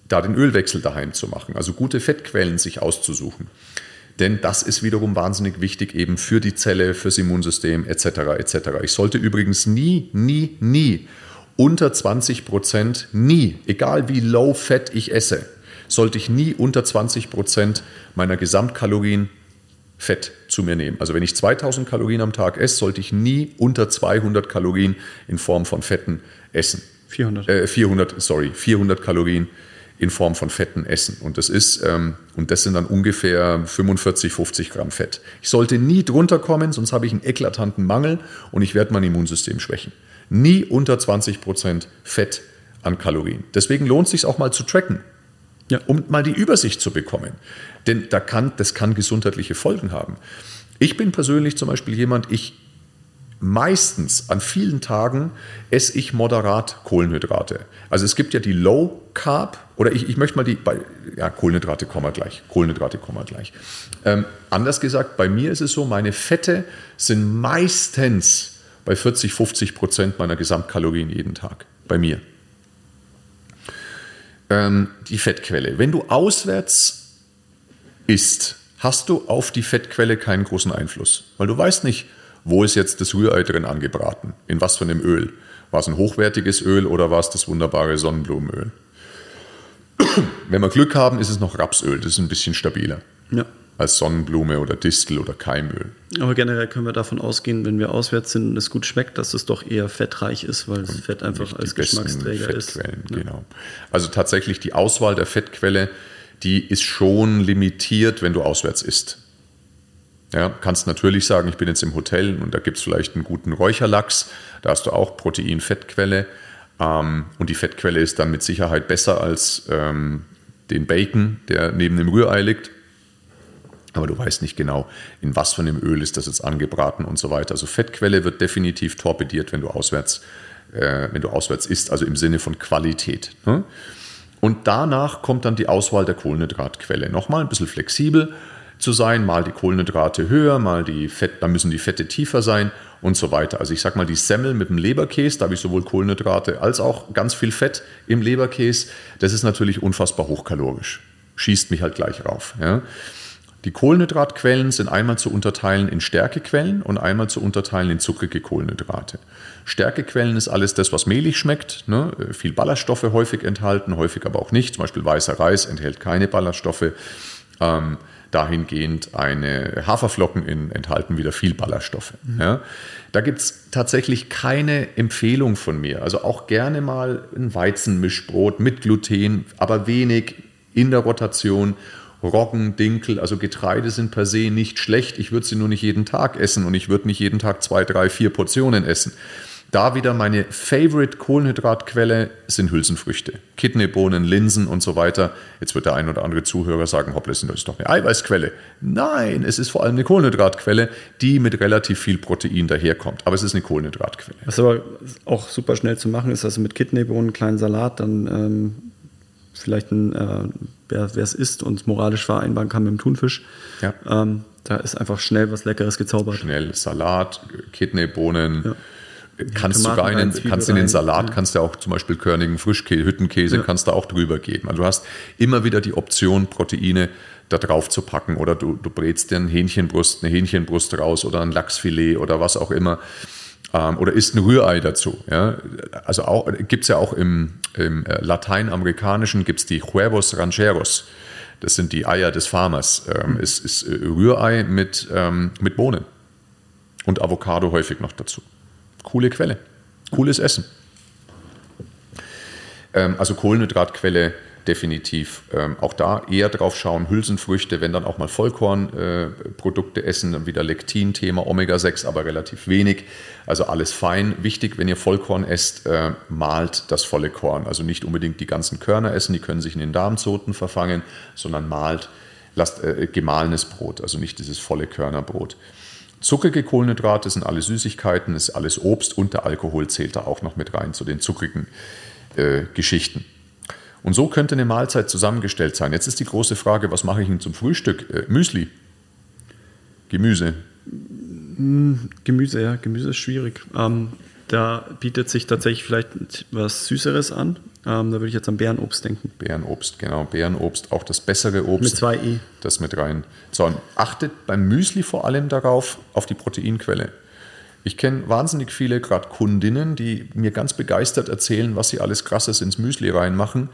da den Ölwechsel daheim zu machen, also gute Fettquellen sich auszusuchen. Denn das ist wiederum wahnsinnig wichtig eben für die Zelle, fürs Immunsystem etc. etc. Ich sollte übrigens nie, nie, nie unter 20 Prozent, nie, egal wie low fat ich esse, sollte ich nie unter 20 Prozent meiner Gesamtkalorien Fett zu mir nehmen. Also wenn ich 2000 Kalorien am Tag esse, sollte ich nie unter 200 Kalorien in Form von Fetten essen. 400. Äh, 400, sorry, 400 Kalorien in Form von Fetten essen. Und das ist, ähm, und das sind dann ungefähr 45, 50 Gramm Fett. Ich sollte nie drunter kommen, sonst habe ich einen eklatanten Mangel und ich werde mein Immunsystem schwächen. Nie unter 20 Prozent Fett an Kalorien. Deswegen lohnt es sich auch mal zu tracken. Ja. Um mal die Übersicht zu bekommen. Denn da kann, das kann gesundheitliche Folgen haben. Ich bin persönlich zum Beispiel jemand, ich meistens an vielen Tagen esse ich moderat Kohlenhydrate. Also es gibt ja die Low Carb oder ich, ich möchte mal die, ja Kohlenhydrate kommen wir gleich, Kohlenhydrate kommen wir gleich. Ähm, anders gesagt, bei mir ist es so, meine Fette sind meistens bei 40, 50 Prozent meiner Gesamtkalorien jeden Tag. Bei mir. Ähm, die Fettquelle. Wenn du auswärts isst, hast du auf die Fettquelle keinen großen Einfluss, weil du weißt nicht, wo ist jetzt das Rührei drin angebraten? In was für einem Öl? War es ein hochwertiges Öl oder war es das wunderbare Sonnenblumenöl? Wenn wir Glück haben, ist es noch Rapsöl. Das ist ein bisschen stabiler. Ja. Als Sonnenblume oder Distel oder Keimöl. Aber generell können wir davon ausgehen, wenn wir auswärts sind und es gut schmeckt, dass es doch eher fettreich ist, weil das Fett einfach als Geschmacksträger ist. Ja. Genau. Also tatsächlich die Auswahl der Fettquelle, die ist schon limitiert, wenn du auswärts isst. Ja, kannst natürlich sagen, ich bin jetzt im Hotel und da gibt es vielleicht einen guten Räucherlachs, da hast du auch Protein-Fettquelle ähm, und die Fettquelle ist dann mit Sicherheit besser als ähm, den Bacon, der neben dem Rührei liegt. Aber du weißt nicht genau, in was von dem Öl ist das jetzt angebraten und so weiter. Also Fettquelle wird definitiv torpediert, wenn du auswärts, äh, wenn du auswärts isst, also im Sinne von Qualität. Ne? Und danach kommt dann die Auswahl der Kohlenhydratquelle. Nochmal ein bisschen flexibel zu sein, mal die Kohlenhydrate höher, mal die Fett, da müssen die Fette tiefer sein und so weiter. Also ich sag mal, die Semmel mit dem Leberkäse, da habe ich sowohl Kohlenhydrate als auch ganz viel Fett im Leberkäse, das ist natürlich unfassbar hochkalorisch. Schießt mich halt gleich rauf. Ja. Die Kohlenhydratquellen sind einmal zu unterteilen in Stärkequellen und einmal zu unterteilen in zuckrige Kohlenhydrate. Stärkequellen ist alles das, was mehlig schmeckt, ne? viel Ballaststoffe häufig enthalten, häufig aber auch nicht. Zum Beispiel weißer Reis enthält keine Ballaststoffe. Ähm, dahingehend eine Haferflocken in, enthalten wieder viel Ballaststoffe. Mhm. Ja. Da gibt es tatsächlich keine Empfehlung von mir. Also auch gerne mal ein Weizenmischbrot mit Gluten, aber wenig in der Rotation. Roggen, Dinkel, also Getreide sind per se nicht schlecht. Ich würde sie nur nicht jeden Tag essen und ich würde nicht jeden Tag zwei, drei, vier Portionen essen. Da wieder meine Favorite Kohlenhydratquelle sind Hülsenfrüchte. Kidneybohnen, Linsen und so weiter. Jetzt wird der ein oder andere Zuhörer sagen, hoppla, das ist doch eine Eiweißquelle. Nein, es ist vor allem eine Kohlenhydratquelle, die mit relativ viel Protein daherkommt. Aber es ist eine Kohlenhydratquelle. Was aber auch super schnell zu machen ist, also mit Kidneybohnen, kleinen Salat, dann ähm, vielleicht ein, äh, wer es isst und moralisch vereinbaren kann mit dem Thunfisch. Ja. Ähm, da ist einfach schnell was Leckeres gezaubert. Schnell Salat, Kidneybohnen. Ja kannst sogar in den, kannst in den Salat, ja. kannst du auch zum Beispiel körnigen Frischkäse, Hüttenkäse, ja. kannst du auch drüber geben. Also du hast immer wieder die Option, Proteine da drauf zu packen oder du, du brätst dir eine Hähnchenbrust, eine Hähnchenbrust raus oder ein Lachsfilet oder was auch immer ähm, oder isst ein Rührei dazu. Ja? Also auch gibt es ja auch im, im äh, Lateinamerikanischen gibt es die Huevos Rancheros. Das sind die Eier des Farmers. Ähm, mhm. ist, ist äh, Rührei mit, ähm, mit Bohnen und Avocado häufig noch dazu. Coole Quelle, cooles Essen. Ähm, also Kohlenhydratquelle definitiv. Ähm, auch da eher drauf schauen, Hülsenfrüchte, wenn dann auch mal Vollkornprodukte äh, essen, dann wieder Lektin-Thema, Omega-6, aber relativ wenig. Also alles fein. Wichtig, wenn ihr Vollkorn esst, äh, malt das volle Korn. Also nicht unbedingt die ganzen Körner essen, die können sich in den Darmzoten verfangen, sondern malt, lasst äh, gemahlenes Brot, also nicht dieses volle Körnerbrot. Zuckrige Kohlenhydrate sind alle Süßigkeiten, ist alles Obst und der Alkohol zählt da auch noch mit rein zu den zuckrigen äh, Geschichten. Und so könnte eine Mahlzeit zusammengestellt sein. Jetzt ist die große Frage, was mache ich denn zum Frühstück? Äh, Müsli. Gemüse. Hm, Gemüse, ja, Gemüse ist schwierig. Ähm, da bietet sich tatsächlich vielleicht was Süßeres an. Ähm, da würde ich jetzt an Bärenobst denken. Bärenobst, genau. Bärenobst, auch das bessere Obst. Mit zwei E. Das mit rein. So, und achtet beim Müsli vor allem darauf, auf die Proteinquelle. Ich kenne wahnsinnig viele, gerade Kundinnen, die mir ganz begeistert erzählen, was sie alles Krasses ins Müsli reinmachen.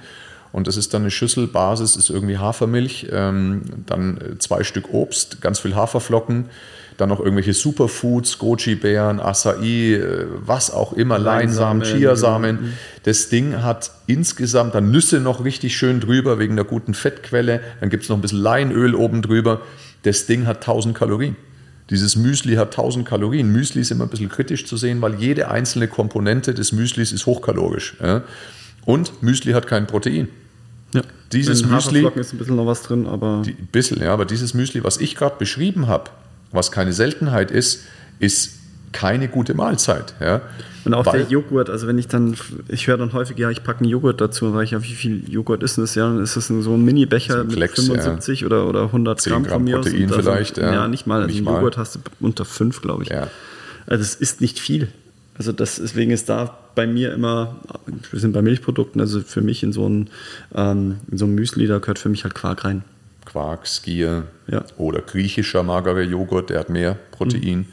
Und das ist dann eine Schüssel, Basis ist irgendwie Hafermilch, ähm, dann äh, zwei Stück Obst, ganz viel Haferflocken, dann noch irgendwelche Superfoods, Goji-Beeren, Acai, äh, was auch immer, Leinsamen, Chiasamen. Mhm. Das Ding hat insgesamt dann Nüsse noch richtig schön drüber wegen der guten Fettquelle. Dann gibt es noch ein bisschen Leinöl oben drüber. Das Ding hat 1000 Kalorien. Dieses Müsli hat 1000 Kalorien. Müsli ist immer ein bisschen kritisch zu sehen, weil jede einzelne Komponente des Müslis ist hochkalorisch. Ja? Und Müsli hat kein Protein. Ja. Dieses Müsli ist ein bisschen noch was drin, aber ein bisschen, ja, aber dieses Müsli, was ich gerade beschrieben habe, was keine Seltenheit ist, ist keine gute Mahlzeit. Ja? Und auch Weil, der Joghurt, also wenn ich dann, ich höre dann häufig, ja, ich packe einen Joghurt dazu, sage ich, ja, wie viel Joghurt ist denn das? Ja, dann ist das so ein Mini-Becher mit Klecks, 75 ja. oder, oder 100 Gramm, Gramm von mir Protein aus. vielleicht, ja. ja. nicht mal. Also nicht mal. Joghurt hast du unter 5, glaube ich. Ja. Also es ist nicht viel. Also das, deswegen ist da bei mir immer, wir sind bei Milchprodukten, also für mich in so ein, ähm, in so ein Müsli, da gehört für mich halt Quark rein. Quark, Skier ja. oder griechischer magerer Joghurt, der hat mehr Protein. Mhm.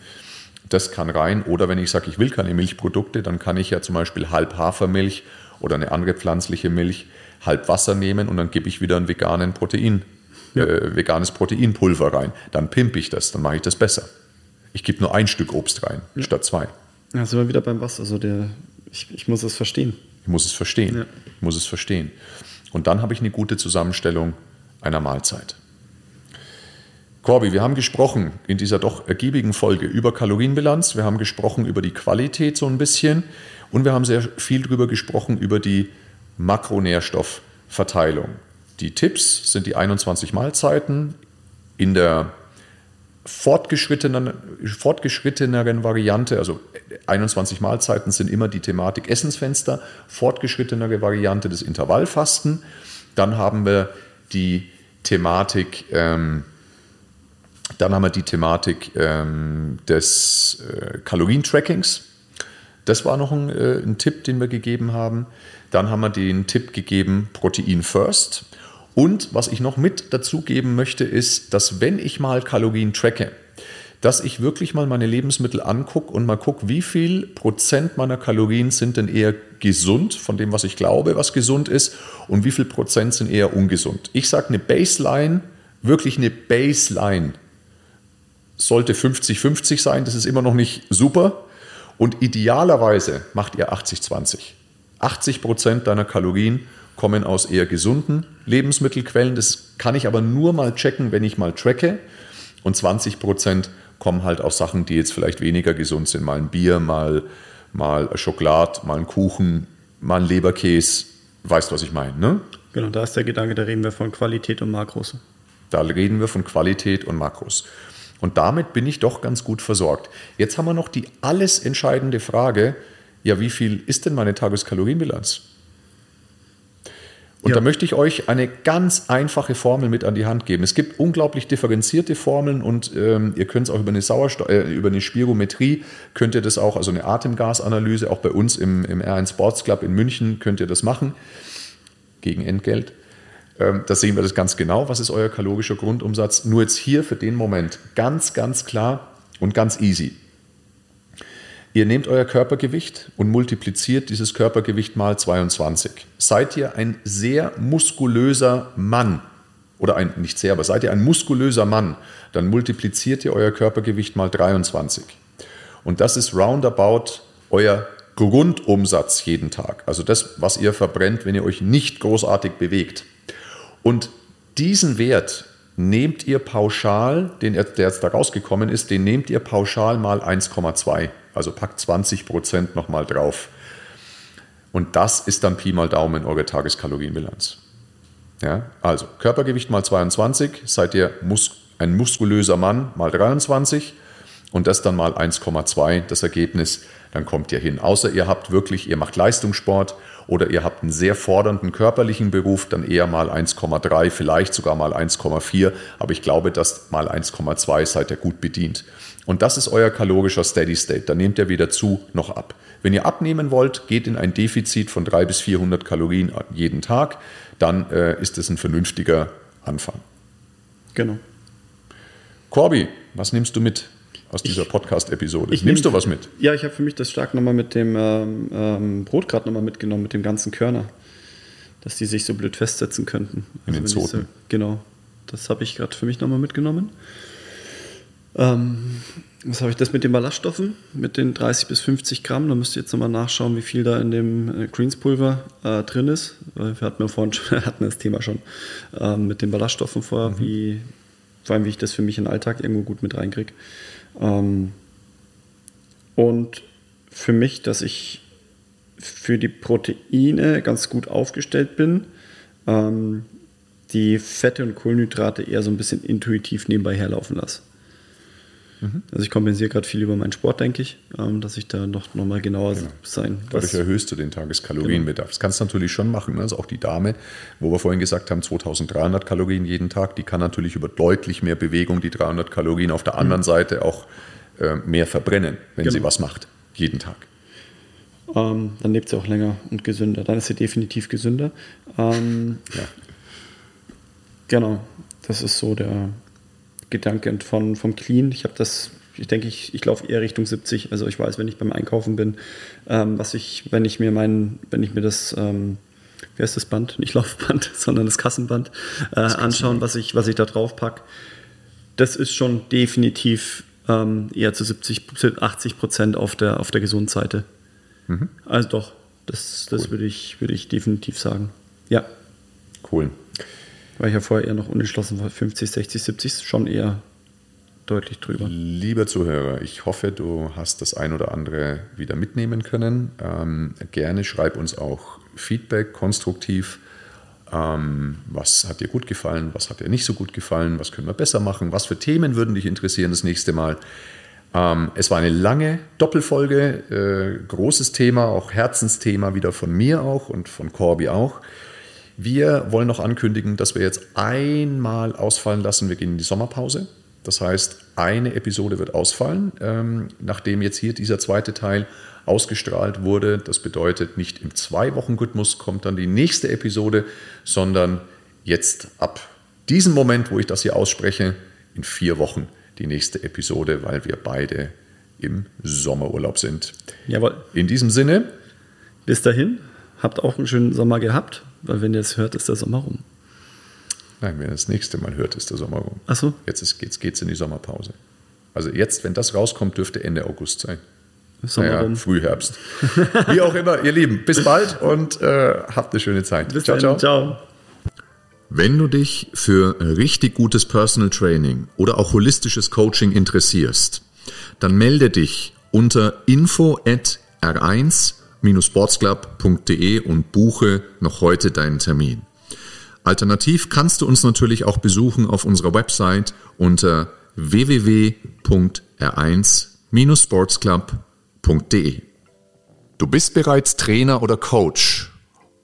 Das kann rein. Oder wenn ich sage, ich will keine Milchprodukte, dann kann ich ja zum Beispiel halb Hafermilch oder eine andere pflanzliche Milch, halb Wasser nehmen und dann gebe ich wieder ein veganen Protein, ja. äh, veganes Proteinpulver rein. Dann pimpe ich das, dann mache ich das besser. Ich gebe nur ein Stück Obst rein, ja. statt zwei. Ja, sind wir wieder beim Wasser. Also der, ich, ich muss es verstehen. Ich muss es verstehen. Ja. Ich muss es verstehen. Und dann habe ich eine gute Zusammenstellung einer Mahlzeit. Corby, wir haben gesprochen in dieser doch ergiebigen Folge über Kalorienbilanz, wir haben gesprochen über die Qualität so ein bisschen und wir haben sehr viel darüber gesprochen über die Makronährstoffverteilung. Die Tipps sind die 21 Mahlzeiten in der fortgeschrittenen, fortgeschritteneren Variante, also 21 Mahlzeiten sind immer die Thematik Essensfenster, fortgeschrittenere Variante des Intervallfasten. Dann haben wir die Thematik ähm, dann haben wir die Thematik ähm, des äh, Kalorientrackings. Das war noch ein, äh, ein, Tipp, den wir gegeben haben. Dann haben wir den Tipp gegeben, Protein First. Und was ich noch mit dazu geben möchte, ist, dass wenn ich mal Kalorien tracke, dass ich wirklich mal meine Lebensmittel angucke und mal gucke, wie viel Prozent meiner Kalorien sind denn eher gesund, von dem, was ich glaube, was gesund ist, und wie viel Prozent sind eher ungesund. Ich sage eine Baseline, wirklich eine Baseline sollte 50-50 sein, das ist immer noch nicht super. Und idealerweise macht ihr 80-20. 80 Prozent deiner Kalorien kommen aus eher gesunden Lebensmittelquellen. Das kann ich aber nur mal checken, wenn ich mal tracke. Und 20 Prozent kommen halt aus Sachen, die jetzt vielleicht weniger gesund sind. Mal ein Bier, mal, mal Schokolade, mal ein Kuchen, mal ein Leberkäse. Weißt, was ich meine, ne? Genau, da ist der Gedanke, da reden wir von Qualität und Makros. Da reden wir von Qualität und Makros. Und damit bin ich doch ganz gut versorgt. Jetzt haben wir noch die alles entscheidende Frage, ja, wie viel ist denn meine Tageskalorienbilanz? Und ja. da möchte ich euch eine ganz einfache Formel mit an die Hand geben. Es gibt unglaublich differenzierte Formeln und ähm, ihr könnt es auch über eine Sauerstoff, äh, über eine Spirometrie könnt ihr das auch, also eine Atemgasanalyse, auch bei uns im, im R1 Sports Club in München könnt ihr das machen gegen Entgelt. Ähm, da sehen wir das ganz genau. Was ist euer kalorischer Grundumsatz? Nur jetzt hier für den Moment ganz, ganz klar und ganz easy. Ihr nehmt euer Körpergewicht und multipliziert dieses Körpergewicht mal 22. Seid ihr ein sehr muskulöser Mann, oder ein, nicht sehr, aber seid ihr ein muskulöser Mann, dann multipliziert ihr euer Körpergewicht mal 23. Und das ist roundabout euer Grundumsatz jeden Tag. Also das, was ihr verbrennt, wenn ihr euch nicht großartig bewegt. Und diesen Wert nehmt ihr pauschal, den, der jetzt da rausgekommen ist, den nehmt ihr pauschal mal 1,2. Also packt 20 Prozent nochmal drauf. Und das ist dann Pi mal Daumen eure Tageskalorienbilanz. Ja, also Körpergewicht mal 22, seid ihr mus ein muskulöser Mann mal 23 und das dann mal 1,2, das Ergebnis, dann kommt ihr hin. Außer ihr habt wirklich, ihr macht Leistungssport oder ihr habt einen sehr fordernden körperlichen Beruf, dann eher mal 1,3, vielleicht sogar mal 1,4, aber ich glaube, dass mal 1,2 seid ihr gut bedient. Und das ist euer kalorischer Steady State. Da nehmt ihr weder zu noch ab. Wenn ihr abnehmen wollt, geht in ein Defizit von 300 bis 400 Kalorien jeden Tag. Dann äh, ist es ein vernünftiger Anfang. Genau. Corby, was nimmst du mit aus dieser Podcast-Episode? Nimmst nehm, du was mit? Ja, ich habe für mich das stark nochmal mit dem ähm, ähm, Brot gerade nochmal mitgenommen, mit dem ganzen Körner. Dass die sich so blöd festsetzen könnten. In also den Zoten. So, genau. Das habe ich gerade für mich nochmal mitgenommen. Ähm, was habe ich das mit den Ballaststoffen? Mit den 30 bis 50 Gramm. Da müsst ihr jetzt nochmal nachschauen, wie viel da in dem äh, Greenspulver äh, drin ist. Wir hatten ja vorhin schon, hatten das Thema schon äh, mit den Ballaststoffen vorher, mhm. wie, vor allem wie ich das für mich in den Alltag irgendwo gut mit reinkriege. Ähm, und für mich, dass ich für die Proteine ganz gut aufgestellt bin, ähm, die Fette und Kohlenhydrate eher so ein bisschen intuitiv nebenbei herlaufen lasse. Mhm. Also ich kompensiere gerade viel über meinen Sport, denke ich, ähm, dass ich da noch, noch mal genauer genau. sein. Dadurch erhöhst du den Tageskalorienbedarf. Genau. Das kannst du natürlich schon machen. Ne? Also auch die Dame, wo wir vorhin gesagt haben, 2300 Kalorien jeden Tag, die kann natürlich über deutlich mehr Bewegung die 300 Kalorien auf der anderen mhm. Seite auch äh, mehr verbrennen, wenn genau. sie was macht, jeden Tag. Ähm, dann lebt sie auch länger und gesünder. Dann ist sie definitiv gesünder. Ähm, ja. Genau, das ist so der, Gedanke von, vom Clean. Ich habe das, ich denke, ich, ich laufe eher Richtung 70. Also ich weiß, wenn ich beim Einkaufen bin, ähm, was ich, wenn ich mir mein, wenn ich mir das, ähm, wie heißt das Band? Nicht Laufband, sondern das Kassenband äh, das anschauen, was ich, was ich da drauf packe. Das ist schon definitiv ähm, eher zu 70, 80 Prozent auf der, auf der Gesundseite. Mhm. Also doch, das, das cool. würde ich, würde ich definitiv sagen. Ja. Cool. Weil ich ja vorher eher noch unentschlossen war, 50, 60, 70 schon eher deutlich drüber. Lieber Zuhörer, ich hoffe, du hast das ein oder andere wieder mitnehmen können. Ähm, gerne schreib uns auch Feedback, konstruktiv. Ähm, was hat dir gut gefallen, was hat dir nicht so gut gefallen, was können wir besser machen, was für Themen würden dich interessieren das nächste Mal. Ähm, es war eine lange Doppelfolge, äh, großes Thema, auch Herzensthema wieder von mir auch und von Corby auch. Wir wollen noch ankündigen, dass wir jetzt einmal ausfallen lassen. Wir gehen in die Sommerpause. Das heißt, eine Episode wird ausfallen, ähm, nachdem jetzt hier dieser zweite Teil ausgestrahlt wurde. Das bedeutet, nicht im Zwei-Wochen-Rhythmus kommt dann die nächste Episode, sondern jetzt ab diesem Moment, wo ich das hier ausspreche, in vier Wochen die nächste Episode, weil wir beide im Sommerurlaub sind. Jawohl. In diesem Sinne. Bis dahin, habt auch einen schönen Sommer gehabt. Weil wenn ihr es hört, ist der Sommer rum. Nein, wenn ihr das nächste Mal hört, ist der Sommer rum. Ach so. Jetzt ist, geht's, geht's in die Sommerpause. Also jetzt, wenn das rauskommt, dürfte Ende August sein. Sommer naja, rum. Frühherbst. Wie auch immer, ihr Lieben, bis bald und äh, habt eine schöne Zeit. Bis ciao, dann. ciao. ciao. Wenn du dich für richtig gutes Personal Training oder auch holistisches Coaching interessierst, dann melde dich unter info at r1 sportsclub.de und buche noch heute deinen Termin. Alternativ kannst du uns natürlich auch besuchen auf unserer Website unter www.r1-sportsclub.de. Du bist bereits Trainer oder Coach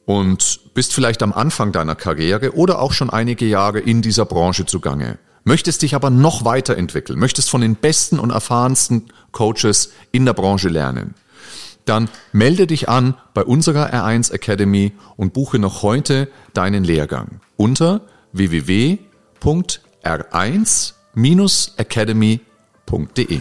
und bist vielleicht am Anfang deiner Karriere oder auch schon einige Jahre in dieser Branche zugange. Möchtest dich aber noch weiterentwickeln, möchtest von den besten und erfahrensten Coaches in der Branche lernen. Dann melde dich an bei unserer R1 Academy und buche noch heute deinen Lehrgang unter www.r1-academy.de.